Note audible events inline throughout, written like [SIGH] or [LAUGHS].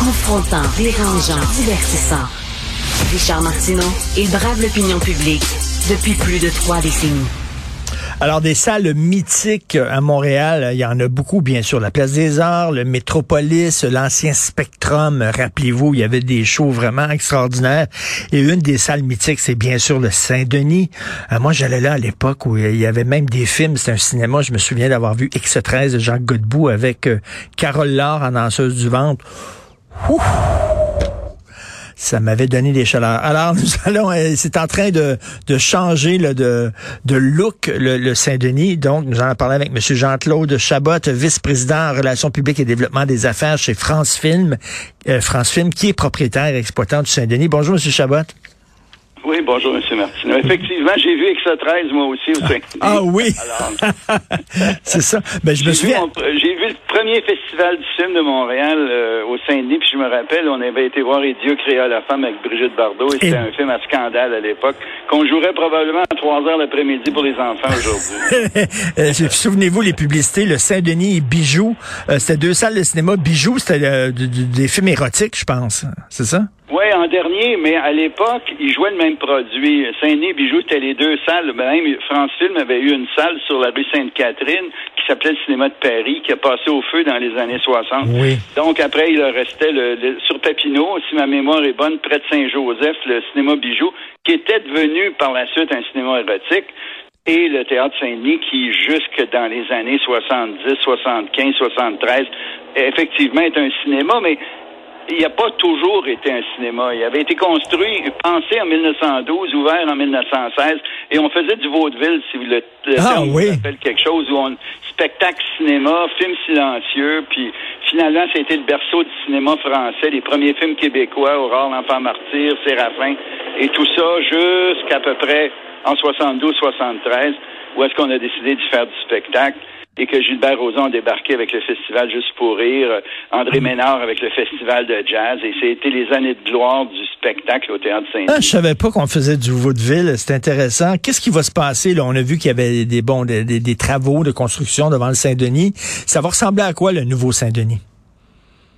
Confrontant, dérangeant, divertissant. Richard Martineau, il brave l'opinion publique depuis plus de trois décennies. Alors, des salles mythiques à Montréal, il y en a beaucoup, bien sûr. La Place des Arts, le Métropolis, l'ancien Spectrum. Rappelez-vous, il y avait des shows vraiment extraordinaires. Et une des salles mythiques, c'est bien sûr le Saint-Denis. Euh, moi, j'allais là à l'époque où il y avait même des films. C'était un cinéma. Je me souviens d'avoir vu X13 de Jacques Godbout avec euh, Carole Laure en danseuse du ventre. Ça m'avait donné des chaleurs. Alors, [LAUGHS] nous allons, euh, c'est en train de, de changer là, de, de look le, Saint-Denis. Donc, nous allons parler avec M. Jean-Claude Chabot, vice-président en relations publiques et développement des affaires chez France Film, euh, France Film, qui est propriétaire et exploitant du Saint-Denis. Bonjour, M. Chabot. Oui, bonjour, M. Martineau. Effectivement, j'ai vu Extra 13, moi aussi, au Saint-Denis. Ah oui! [LAUGHS] c'est ça. Ben, je me souviens. J'ai vu le premier festival du film de Montréal euh, au Saint-Denis, puis je me rappelle, on avait été voir Et Dieu créa la femme avec Brigitte Bardot, et c'était un film à scandale à l'époque, qu'on jouerait probablement à 3 heures l'après-midi pour les enfants aujourd'hui. [LAUGHS] Euh, souvenez-vous, les publicités, le Saint-Denis et Bijoux, euh, c'était deux salles de cinéma. Bijoux, c'était des films érotiques, je pense. C'est ça? Oui, en dernier, mais à l'époque, ils jouaient le même produit. Saint-Denis Bijoux, c'était les deux salles. Même France Film avait eu une salle sur la rue Sainte-Catherine qui s'appelait le cinéma de Paris, qui a passé au feu dans les années 60. Oui. Donc après, il restait le, sur Papineau, si ma mémoire est bonne, près de Saint-Joseph, le cinéma Bijoux, qui était devenu par la suite un cinéma érotique et le théâtre Saint-Denis qui, jusque dans les années 70, 75, 73, effectivement est un cinéma, mais il n'a pas toujours été un cinéma. Il avait été construit, pensé en 1912, ouvert en 1916, et on faisait du vaudeville, si vous le, ah, oui. quelque chose, où on spectacle cinéma, film silencieux, puis finalement, c'était le berceau du cinéma français, les premiers films québécois, Aurore, l'enfant martyr, Séraphin, et tout ça jusqu'à peu près en 72-73, où est-ce qu'on a décidé de faire du spectacle et que Gilbert Rozon a débarqué avec le festival Juste pour rire, André mm. Ménard avec le festival de jazz, et c'était les années de gloire du spectacle au Théâtre Saint-Denis. Ah, je savais pas qu'on faisait du vaudeville, c'est intéressant. Qu'est-ce qui va se passer? Là? On a vu qu'il y avait des, bons, des, des, travaux de construction devant le Saint-Denis. Ça va ressembler à quoi, le nouveau Saint-Denis?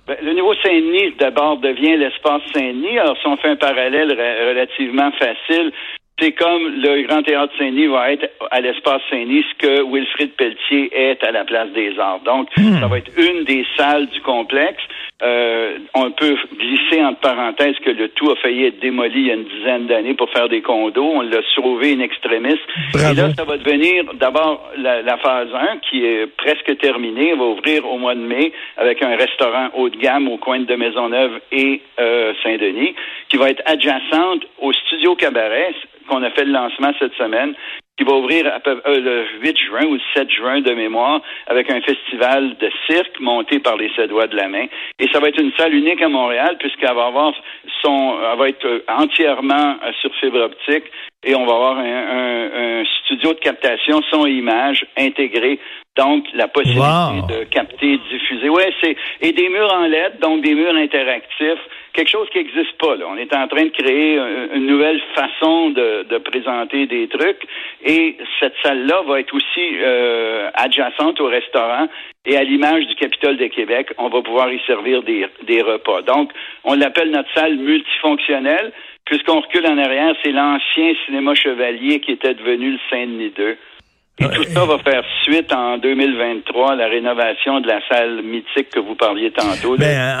Ben, le nouveau Saint-Denis, d'abord, devient l'espace Saint-Denis. Alors, si on fait un parallèle relativement facile, c'est comme le Grand Théâtre Saint-Denis va être à l'espace Saint-Denis, ce que Wilfrid Pelletier est à la Place des Arts. Donc, hmm. ça va être une des salles du complexe. Euh, on peut glisser entre parenthèses que le tout a failli être démoli il y a une dizaine d'années pour faire des condos. On l'a sauvé in extremis. Et là, ça va devenir d'abord la, phase 1 qui est presque terminée. On va ouvrir au mois de mai avec un restaurant haut de gamme au coin de Maisonneuve et euh, Saint-Denis qui va être adjacente au studio Cabaret qu'on a fait le lancement cette semaine, qui va ouvrir euh, le 8 juin ou le 7 juin de mémoire avec un festival de cirque monté par les Cédois de la main. Et ça va être une salle unique à Montréal puisqu'elle va avoir son, va être euh, entièrement euh, sur fibre optique et on va avoir un, un, studio de captation son et image intégré. Donc, la possibilité de capter, diffuser. Ouais, c'est, et des murs en LED, donc des murs interactifs quelque chose qui n'existe pas. Là. On est en train de créer une nouvelle façon de, de présenter des trucs et cette salle-là va être aussi euh, adjacente au restaurant et à l'image du Capitole de Québec, on va pouvoir y servir des, des repas. Donc, on l'appelle notre salle multifonctionnelle. Puisqu'on recule en arrière, c'est l'ancien cinéma chevalier qui était devenu le Saint-Denis 2. Et tout ça va faire suite en 2023 à la rénovation de la salle mythique que vous parliez tantôt. Ben,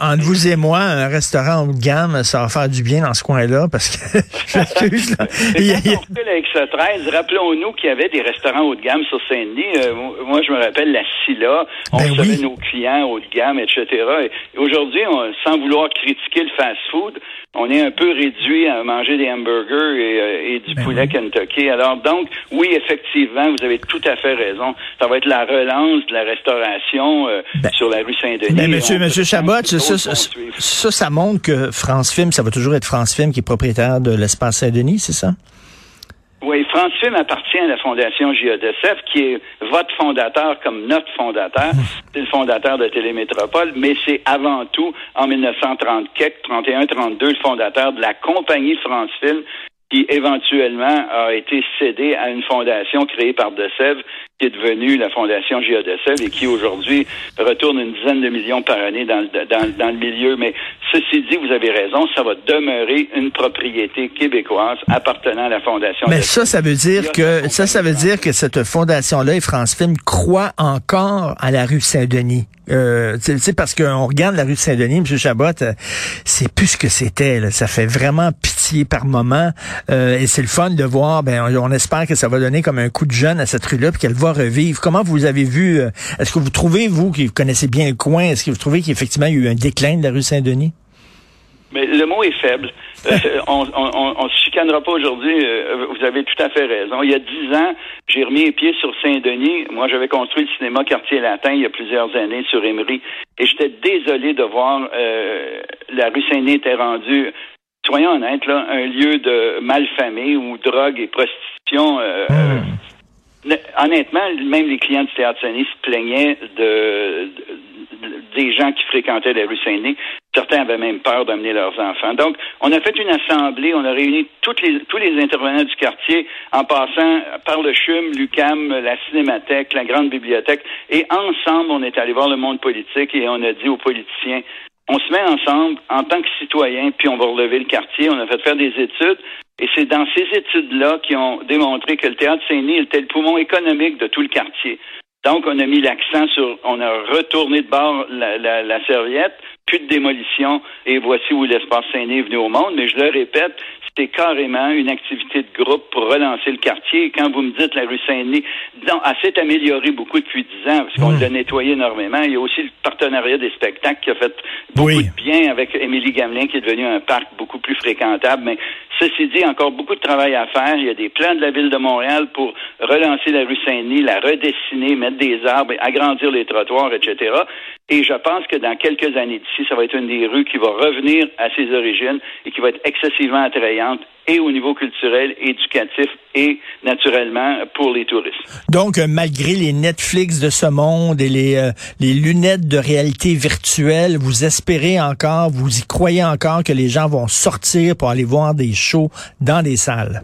entre vous et moi, un restaurant haut de gamme, ça va faire du bien dans ce coin-là parce que. [LAUGHS] Quand on avec ce 13, rappelons-nous qu'il y avait des restaurants haut de gamme sur Saint-Denis. Euh, moi, je me rappelle la Silla. On ben recevait nos clients haut de gamme, etc. Et aujourd'hui, sans vouloir critiquer le fast-food, on est un peu réduit à manger des hamburgers et, euh, du ben poulet Kentucky. Alors donc, oui, effectivement, vous avez tout à fait raison. Ça va être la relance de la restauration euh, ben, sur la rue Saint-Denis. Mais monsieur, monsieur Chabot, ça, ça, ça, montre que France Film, ça va toujours être France Film qui est propriétaire de l'espace Saint-Denis, c'est ça? Oui, France Film appartient à la Fondation JADSF, qui est votre fondateur comme notre fondateur. C'est le fondateur de Télémétropole, mais c'est avant tout, en 1930, 31-32, le fondateur de la compagnie France Film, qui éventuellement a été cédé à une fondation créée par De Sèvres, qui est devenue la fondation Sèvres et qui aujourd'hui retourne une dizaine de millions par année dans, dans, dans le milieu. Mais ceci dit, vous avez raison, ça va demeurer une propriété québécoise appartenant à la fondation. Mais ça, ça veut dire que ça, ça veut dire que cette fondation-là et France Film croit encore à la rue Saint-Denis. Euh, c'est parce qu'on regarde la rue Saint-Denis, M. Chabot, euh, c'est plus ce que c'était. Ça fait vraiment pitié par moment. Euh, et c'est le fun de voir, ben, on, espère que ça va donner comme un coup de jeune à cette rue-là, puis qu'elle va revivre. Comment vous avez vu, euh, est-ce que vous trouvez, vous, qui connaissez bien le coin, est-ce que vous trouvez qu'effectivement il y a eu un déclin de la rue Saint-Denis? Mais le mot est faible. Euh, on, on, se chicanera pas aujourd'hui. Euh, vous avez tout à fait raison. Il y a dix ans, j'ai remis les pieds sur Saint-Denis. Moi, j'avais construit le cinéma Quartier Latin il y a plusieurs années sur Emery. Et j'étais désolé de voir euh, la rue Saint-Denis était rendue, soyons honnêtes, là, un lieu de malfamé où drogue et prostitution. Honnêtement, même les clients du Théâtre Saint-Denis se plaignaient de, des gens qui fréquentaient la rue Saint-Denis. Certains avaient même peur d'amener leurs enfants. Donc, on a fait une assemblée, on a réuni toutes les, tous les intervenants du quartier en passant par le CHUM, l'UCAM, la Cinémathèque, la Grande Bibliothèque. Et ensemble, on est allé voir le monde politique et on a dit aux politiciens, on se met ensemble en tant que citoyens, puis on va relever le quartier. On a fait faire des études. Et c'est dans ces études-là qui ont démontré que le théâtre Saint-Denis était le poumon économique de tout le quartier. Donc, on a mis l'accent sur, on a retourné de bord la, la, serviette, plus de démolition, et voici où l'espace Saint-Denis est venu au monde. Mais je le répète, c'était carrément une activité de groupe pour relancer le quartier. Et quand vous me dites la rue Saint-Denis, elle s'est améliorée beaucoup depuis dix ans, parce qu'on mmh. l'a nettoyé énormément. Il y a aussi le partenariat des spectacles qui a fait beaucoup de bien avec Émilie Gamelin, qui est devenu un parc beaucoup plus fréquentable. Mais Ceci dit, encore beaucoup de travail à faire. Il y a des plans de la ville de Montréal pour relancer la rue Saint-Denis, la redessiner, mettre des arbres, agrandir les trottoirs, etc. Et je pense que dans quelques années d'ici, ça va être une des rues qui va revenir à ses origines et qui va être excessivement attrayante et au niveau culturel, éducatif et naturellement pour les touristes. Donc, euh, malgré les Netflix de ce monde et les, euh, les lunettes de réalité virtuelle, vous espérez encore, vous y croyez encore que les gens vont sortir pour aller voir des shows dans des salles?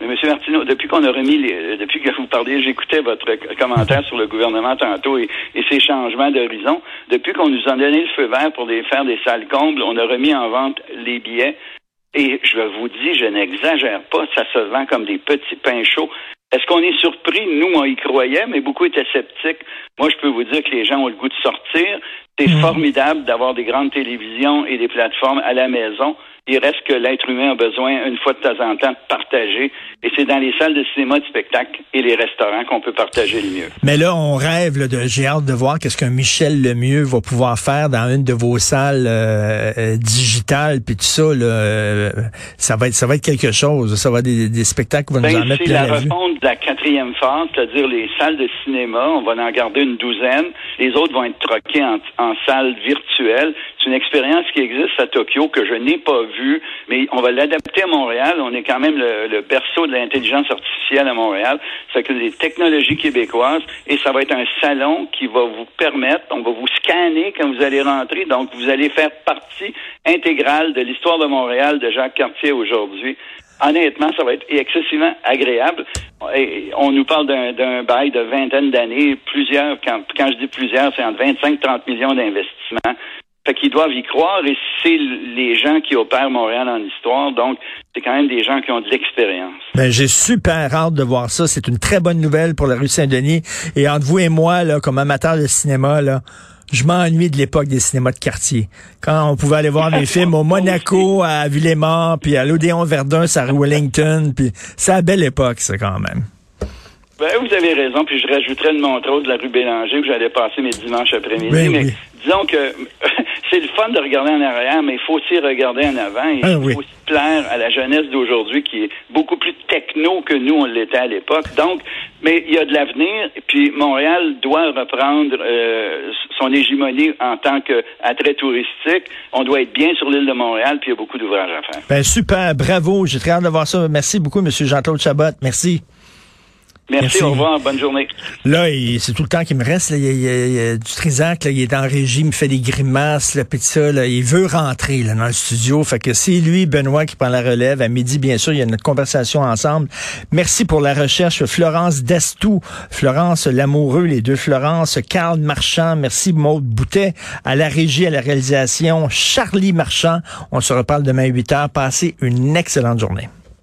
Monsieur Martineau, depuis qu'on a remis, les, euh, depuis que j'écoutais votre commentaire sur le gouvernement tantôt et, et ses changements d'horizon. Depuis qu'on nous a donné le feu vert pour faire des salles combles, on a remis en vente les billets et je vous dis, je n'exagère pas, ça se vend comme des petits pains chauds. Est-ce qu'on est surpris? Nous, on y croyait, mais beaucoup étaient sceptiques. Moi, je peux vous dire que les gens ont le goût de sortir. C'est mhm. formidable d'avoir des grandes télévisions et des plateformes à la maison il reste que l'être humain a besoin, une fois de temps en temps, de partager. Et c'est dans les salles de cinéma, de spectacle et les restaurants qu'on peut partager le mieux. Mais là, on rêve, là, de, j'ai hâte de voir qu'est-ce qu'un Michel Lemieux va pouvoir faire dans une de vos salles euh, euh, digitales, puis tout ça, là, euh, ça va être, ça va être quelque chose. Ça va être des, spectacles qui vont nous ben, en mettre plein la, la refonte de la quatrième phase, c'est-à-dire les salles de cinéma. On va en garder une douzaine. Les autres vont être troquées en, salles virtuelles. C'est une expérience qui existe à Tokyo que je n'ai pas vue mais on va l'adapter à Montréal. On est quand même le, berceau de l'intelligence artificielle à Montréal. Ça que des technologies québécoises et ça va être un salon qui va vous permettre, on va vous scanner quand vous allez rentrer. Donc, vous allez faire partie intégrale de l'histoire de Montréal de Jacques Cartier aujourd'hui. Honnêtement, ça va être excessivement agréable. On nous parle d'un bail de vingtaine d'années, plusieurs, quand, je dis plusieurs, c'est entre 25 et 30 millions d'investissements. Fait qu'ils doivent y croire et c'est les gens qui opèrent Montréal en histoire. Donc, c'est quand même des gens qui ont de l'expérience. Ben, j'ai super hâte de voir ça. C'est une très bonne nouvelle pour la rue Saint-Denis. Et entre vous et moi, là, comme amateur de cinéma, là, je m'ennuie de l'époque des cinémas de quartier. Quand on pouvait aller voir des [LAUGHS] films au Monaco, à Villemort, puis à l'Odéon Verdun, à Wellington, puis c'est la belle époque, ça, quand même. Ben, vous avez raison, puis je rajouterais une montre de la rue Bélanger où j'allais passer mes dimanches après-midi. Ben mais disons que [LAUGHS] c'est le fun de regarder en arrière, mais il faut aussi regarder en avant. Et ah il faut aussi plaire à la jeunesse d'aujourd'hui qui est beaucoup plus techno que nous, on l'était à l'époque. Donc, mais il y a de l'avenir, puis Montréal doit reprendre euh, son hégémonie en tant qu'attrait touristique. On doit être bien sur l'île de Montréal, puis il y a beaucoup d'ouvrages à faire. Ben, super, bravo, j'ai très hâte de voir ça. Merci beaucoup, M. Jean-Claude Chabot. Merci. Merci, au revoir, bonne journée. Là, c'est tout le temps qui me reste. Il, y a, du Trisac, il est en régie, il me fait des grimaces, là, pis ça, là, il veut rentrer là, dans le studio. Fait que c'est lui, Benoît, qui prend la relève. À midi, bien sûr, il y a notre conversation ensemble. Merci pour la recherche, Florence Destou, Florence Lamoureux, les deux Florence, Carl Marchand, merci Maude Boutet, à la régie, à la réalisation, Charlie Marchand. On se reparle demain à 8 heures. Passez une excellente journée.